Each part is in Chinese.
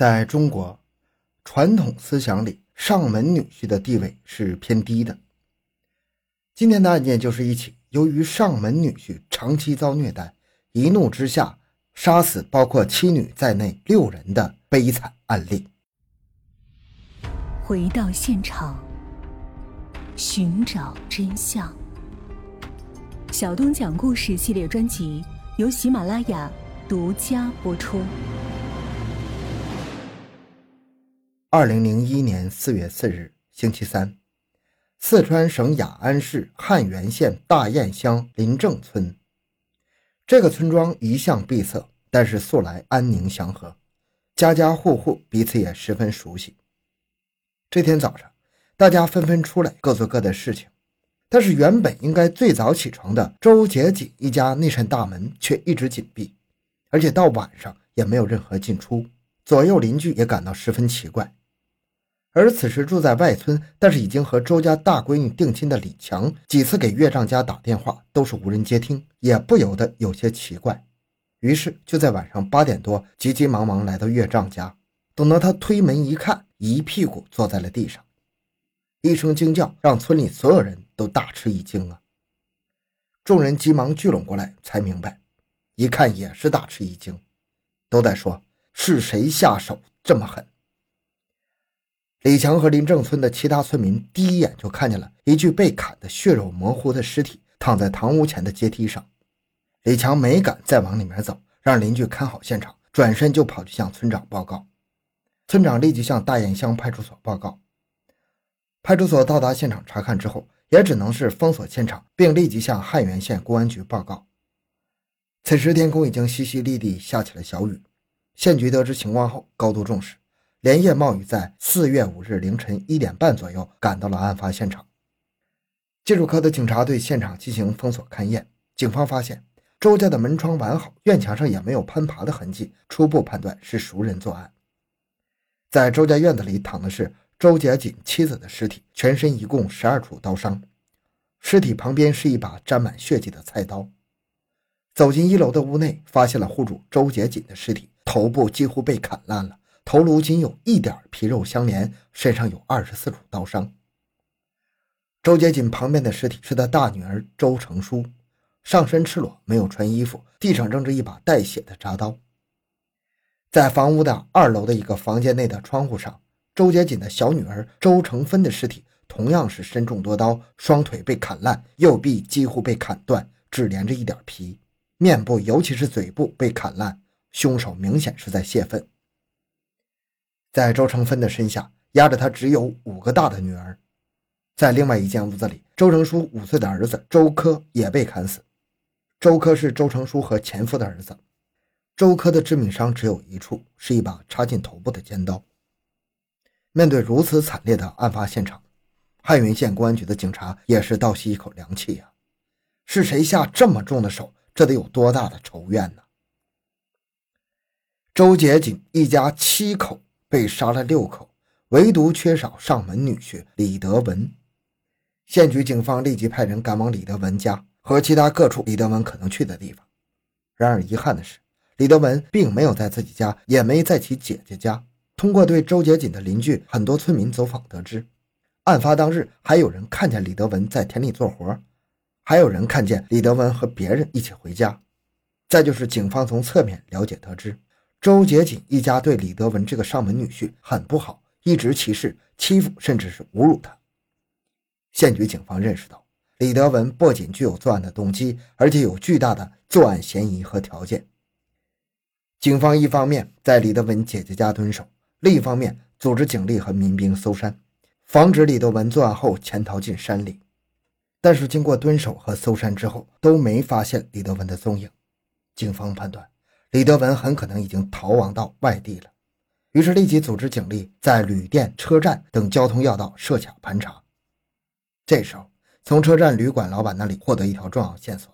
在中国传统思想里，上门女婿的地位是偏低的。今天的案件就是一起由于上门女婿长期遭虐待，一怒之下杀死包括妻女在内六人的悲惨案例。回到现场，寻找真相。小东讲故事系列专辑由喜马拉雅独家播出。二零零一年四月四日，星期三，四川省雅安市汉源县大堰乡林正村。这个村庄一向闭塞，但是素来安宁祥和，家家户户彼此也十分熟悉。这天早上，大家纷纷出来各做各的事情，但是原本应该最早起床的周杰锦一家那扇大门却一直紧闭，而且到晚上也没有任何进出，左右邻居也感到十分奇怪。而此时住在外村，但是已经和周家大闺女定亲的李强，几次给岳丈家打电话都是无人接听，也不由得有些奇怪。于是就在晚上八点多，急急忙忙来到岳丈家。等到他推门一看，一屁股坐在了地上，一声惊叫让村里所有人都大吃一惊啊！众人急忙聚拢过来，才明白，一看也是大吃一惊，都在说是谁下手这么狠。李强和林正村的其他村民第一眼就看见了一具被砍得血肉模糊的尸体躺在堂屋前的阶梯上。李强没敢再往里面走，让邻居看好现场，转身就跑去向村长报告。村长立即向大堰乡派出所报告。派出所到达现场查看之后，也只能是封锁现场，并立即向汉源县公安局报告。此时天空已经淅淅沥沥下起了小雨，县局得知情况后高度重视。连夜冒雨，在四月五日凌晨一点半左右赶到了案发现场。技术科的警察对现场进行封锁勘验，警方发现周家的门窗完好，院墙上也没有攀爬的痕迹，初步判断是熟人作案。在周家院子里躺的是周杰锦妻子的尸体，全身一共十二处刀伤，尸体旁边是一把沾满血迹的菜刀。走进一楼的屋内，发现了户主周杰锦的尸体，头部几乎被砍烂了。头颅仅有一点皮肉相连，身上有二十四处刀伤。周杰锦旁边的尸体是他大女儿周成书，上身赤裸，没有穿衣服，地上扔着一把带血的铡刀。在房屋的二楼的一个房间内的窗户上，周杰锦的小女儿周成芬的尸体同样是身中多刀，双腿被砍烂，右臂几乎被砍断，只连着一点皮，面部尤其是嘴部被砍烂，凶手明显是在泄愤。在周成芬的身下压着他只有五个大的女儿，在另外一间屋子里，周成书五岁的儿子周科也被砍死。周科是周成书和前夫的儿子。周科的致命伤只有一处，是一把插进头部的尖刀。面对如此惨烈的案发现场，汉源县公安局的警察也是倒吸一口凉气呀！是谁下这么重的手？这得有多大的仇怨呢？周杰锦一家七口。被杀了六口，唯独缺少上门女婿李德文。县局警方立即派人赶往李德文家和其他各处李德文可能去的地方。然而遗憾的是，李德文并没有在自己家，也没在其姐姐家。通过对周杰锦的邻居、很多村民走访得知，案发当日还有人看见李德文在田里做活，还有人看见李德文和别人一起回家。再就是警方从侧面了解得知。周杰锦一家对李德文这个上门女婿很不好，一直歧视、欺负，甚至是侮辱他。县局警方认识到，李德文不仅具有作案的动机，而且有巨大的作案嫌疑和条件。警方一方面在李德文姐姐家蹲守，另一方面组织警力和民兵搜山，防止李德文作案后潜逃进山里。但是经过蹲守和搜山之后，都没发现李德文的踪影。警方判断。李德文很可能已经逃亡到外地了，于是立即组织警力在旅店、车站等交通要道设卡盘查。这时候，从车站旅馆老板那里获得一条重要线索：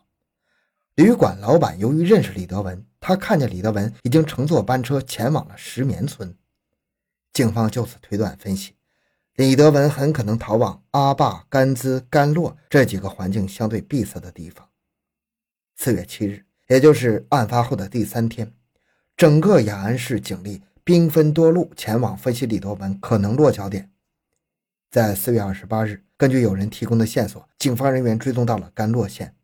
旅馆老板由于认识李德文，他看见李德文已经乘坐班车前往了石棉村。警方就此推断分析，李德文很可能逃往阿坝、甘孜、甘洛这几个环境相对闭塞的地方。四月七日。也就是案发后的第三天，整个雅安市警力兵分多路前往分析李德文可能落脚点。在四月二十八日，根据有人提供的线索，警方人员追踪到了甘洛县，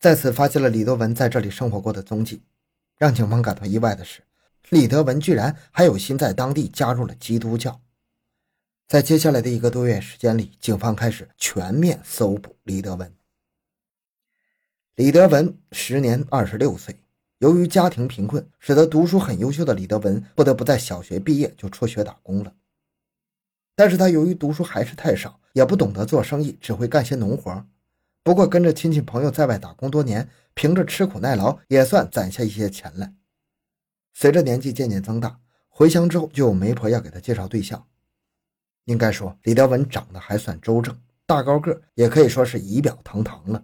在此发现了李德文在这里生活过的踪迹。让警方感到意外的是，李德文居然还有心在当地加入了基督教。在接下来的一个多月时间里，警方开始全面搜捕李德文。李德文时年二十六岁，由于家庭贫困，使得读书很优秀的李德文不得不在小学毕业就辍学打工了。但是他由于读书还是太少，也不懂得做生意，只会干些农活。不过跟着亲戚朋友在外打工多年，凭着吃苦耐劳，也算攒下一些钱来。随着年纪渐渐增大，回乡之后就有媒婆要给他介绍对象。应该说，李德文长得还算周正，大高个，也可以说是仪表堂堂了。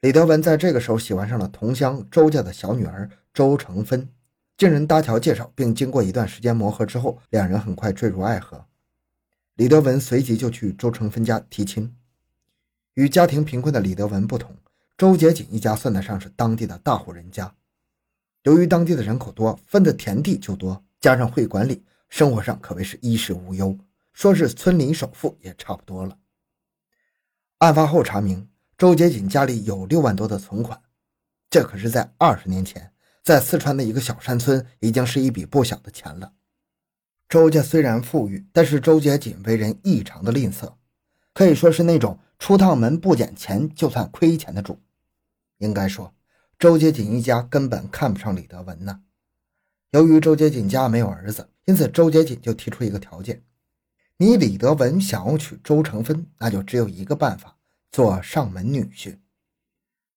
李德文在这个时候喜欢上了同乡周家的小女儿周成芬。经人搭桥介绍，并经过一段时间磨合之后，两人很快坠入爱河。李德文随即就去周成芬家提亲。与家庭贫困的李德文不同，周杰锦一家算得上是当地的大户人家。由于当地的人口多，分的田地就多，加上会管理，生活上可谓是衣食无忧，说是村里首富也差不多了。案发后查明，周杰锦家里有六万多的存款，这可是在二十年前。在四川的一个小山村，已经是一笔不小的钱了。周家虽然富裕，但是周杰锦为人异常的吝啬，可以说是那种出趟门不捡钱就算亏钱的主。应该说，周杰锦一家根本看不上李德文呢。由于周杰锦家没有儿子，因此周杰锦就提出一个条件：你李德文想要娶周成芬，那就只有一个办法，做上门女婿。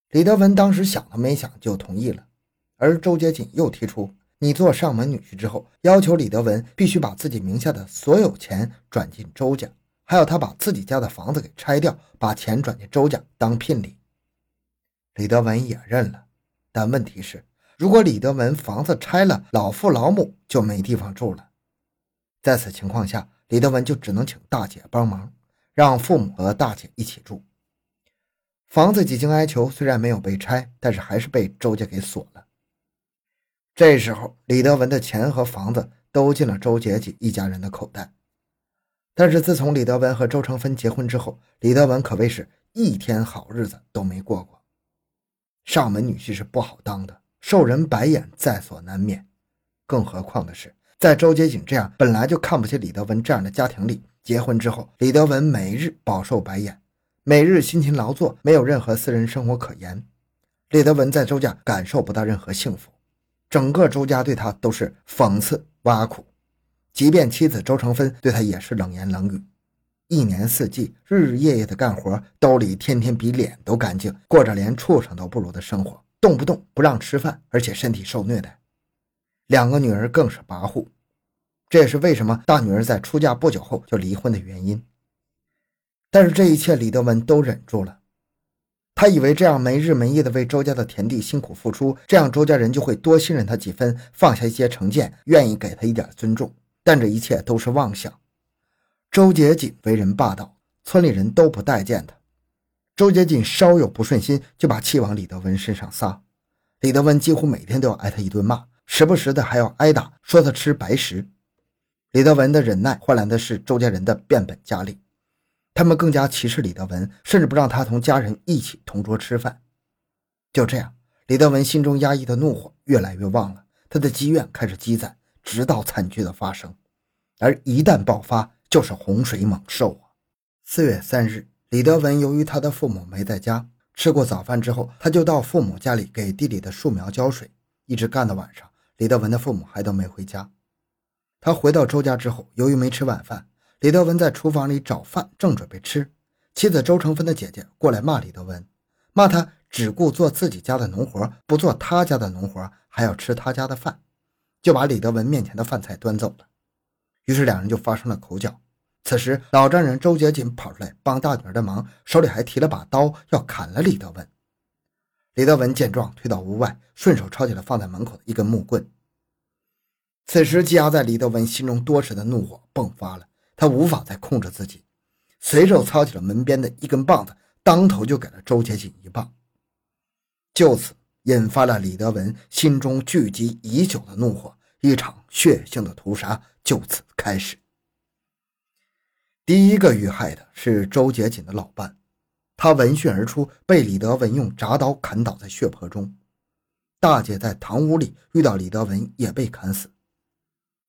李德文当时想都没想就同意了。而周杰锦又提出，你做上门女婿之后，要求李德文必须把自己名下的所有钱转进周家，还要他把自己家的房子给拆掉，把钱转进周家当聘礼。李德文也认了，但问题是，如果李德文房子拆了，老父老母就没地方住了。在此情况下，李德文就只能请大姐帮忙，让父母和大姐一起住。房子几经哀求，虽然没有被拆，但是还是被周家给锁了。这时候，李德文的钱和房子都进了周杰锦一家人的口袋。但是，自从李德文和周成芬结婚之后，李德文可谓是一天好日子都没过过。上门女婿是不好当的，受人白眼在所难免。更何况的是，在周杰锦这样本来就看不起李德文这样的家庭里，结婚之后，李德文每日饱受白眼，每日辛勤劳作，没有任何私人生活可言。李德文在周家感受不到任何幸福。整个周家对他都是讽刺挖苦，即便妻子周成芬对他也是冷言冷语。一年四季，日日夜夜的干活，兜里天天比脸都干净，过着连畜生都不如的生活，动不动不让吃饭，而且身体受虐待。两个女儿更是跋扈，这也是为什么大女儿在出嫁不久后就离婚的原因。但是这一切，李德文都忍住了。他以为这样没日没夜的为周家的田地辛苦付出，这样周家人就会多信任他几分，放下一些成见，愿意给他一点尊重。但这一切都是妄想。周杰锦为人霸道，村里人都不待见他。周杰锦稍有不顺心，就把气往李德文身上撒。李德文几乎每天都要挨他一顿骂，时不时的还要挨打，说他吃白食。李德文的忍耐换来的是周家人的变本加厉。他们更加歧视李德文，甚至不让他同家人一起同桌吃饭。就这样，李德文心中压抑的怒火越来越旺了，他的积怨开始积攒，直到惨剧的发生。而一旦爆发，就是洪水猛兽啊！四月三日，李德文由于他的父母没在家，吃过早饭之后，他就到父母家里给地里的树苗浇水，一直干到晚上。李德文的父母还都没回家。他回到周家之后，由于没吃晚饭。李德文在厨房里找饭，正准备吃，妻子周成芬的姐姐过来骂李德文，骂他只顾做自己家的农活，不做他家的农活，还要吃他家的饭，就把李德文面前的饭菜端走了。于是两人就发生了口角。此时老丈人周杰锦跑出来帮大女儿的忙，手里还提了把刀要砍了李德文。李德文见状，退到屋外，顺手抄起了放在门口的一根木棍。此时积压在李德文心中多时的怒火迸发了。他无法再控制自己，随手操起了门边的一根棒子，当头就给了周杰锦一棒。就此引发了李德文心中聚集已久的怒火，一场血腥的屠杀就此开始。第一个遇害的是周杰锦的老伴，他闻讯而出，被李德文用铡刀砍倒在血泊中。大姐在堂屋里遇到李德文，也被砍死。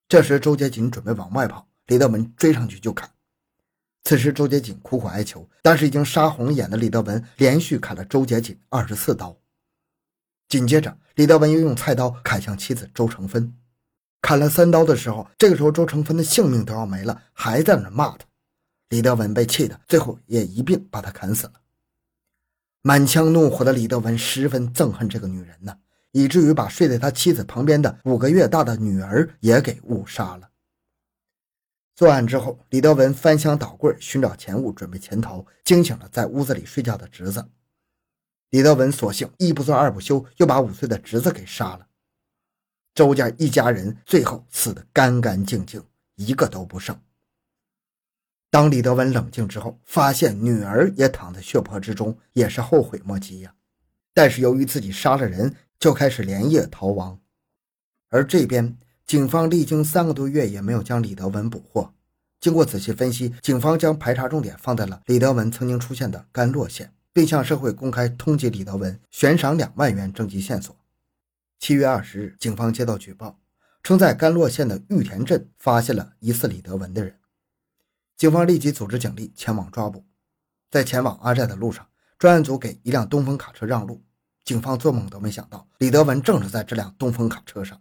这时，周杰锦准备往外跑，李德文追上去就砍。此时，周杰锦苦苦哀求，但是已经杀红眼的李德文连续砍了周杰锦二十四刀。紧接着，李德文又用菜刀砍向妻子周成芬，砍了三刀的时候，这个时候周成芬的性命都要没了，还在那骂他。李德文被气的，最后也一并把他砍死了。满腔怒火的李德文十分憎恨这个女人呢，以至于把睡在他妻子旁边的五个月大的女儿也给误杀了。作案之后，李德文翻箱倒柜寻找钱物，准备潜逃，惊醒了在屋子里睡觉的侄子。李德文索性一不做二不休，又把五岁的侄子给杀了。周家一家人最后死得干干净净，一个都不剩。当李德文冷静之后，发现女儿也躺在血泊之中，也是后悔莫及呀。但是由于自己杀了人，就开始连夜逃亡。而这边警方历经三个多月也没有将李德文捕获。经过仔细分析，警方将排查重点放在了李德文曾经出现的甘洛县，并向社会公开通缉李德文，悬赏两万元征集线索。七月二十日，警方接到举报，称在甘洛县的玉田镇发现了疑似李德文的人。警方立即组织警力前往抓捕，在前往阿寨的路上，专案组给一辆东风卡车让路。警方做梦都没想到，李德文正是在这辆东风卡车上。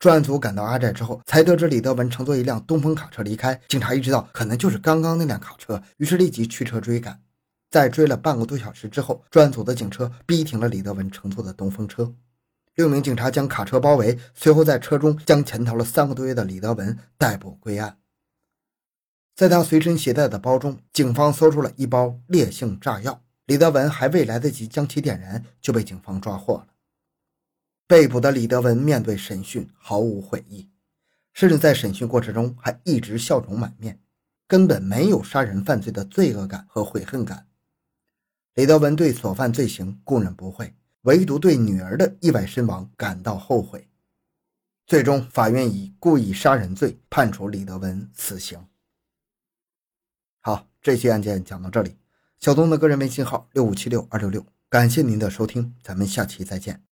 专案组赶到阿寨之后，才得知李德文乘坐一辆东风卡车离开。警察意识到可能就是刚刚那辆卡车，于是立即驱车追赶。在追了半个多小时之后，专案组的警车逼停了李德文乘坐的东风车。六名警察将卡车包围，随后在车中将潜逃了三个多月的李德文逮捕归案。在他随身携带的包中，警方搜出了一包烈性炸药。李德文还未来得及将其点燃，就被警方抓获了。被捕的李德文面对审讯毫无悔意，甚至在审讯过程中还一直笑容满面，根本没有杀人犯罪的罪恶感和悔恨感。李德文对所犯罪行供认不讳，唯独对女儿的意外身亡感到后悔。最终，法院以故意杀人罪判处李德文死刑。好，这期案件讲到这里。小东的个人微信号六五七六二六六，感谢您的收听，咱们下期再见。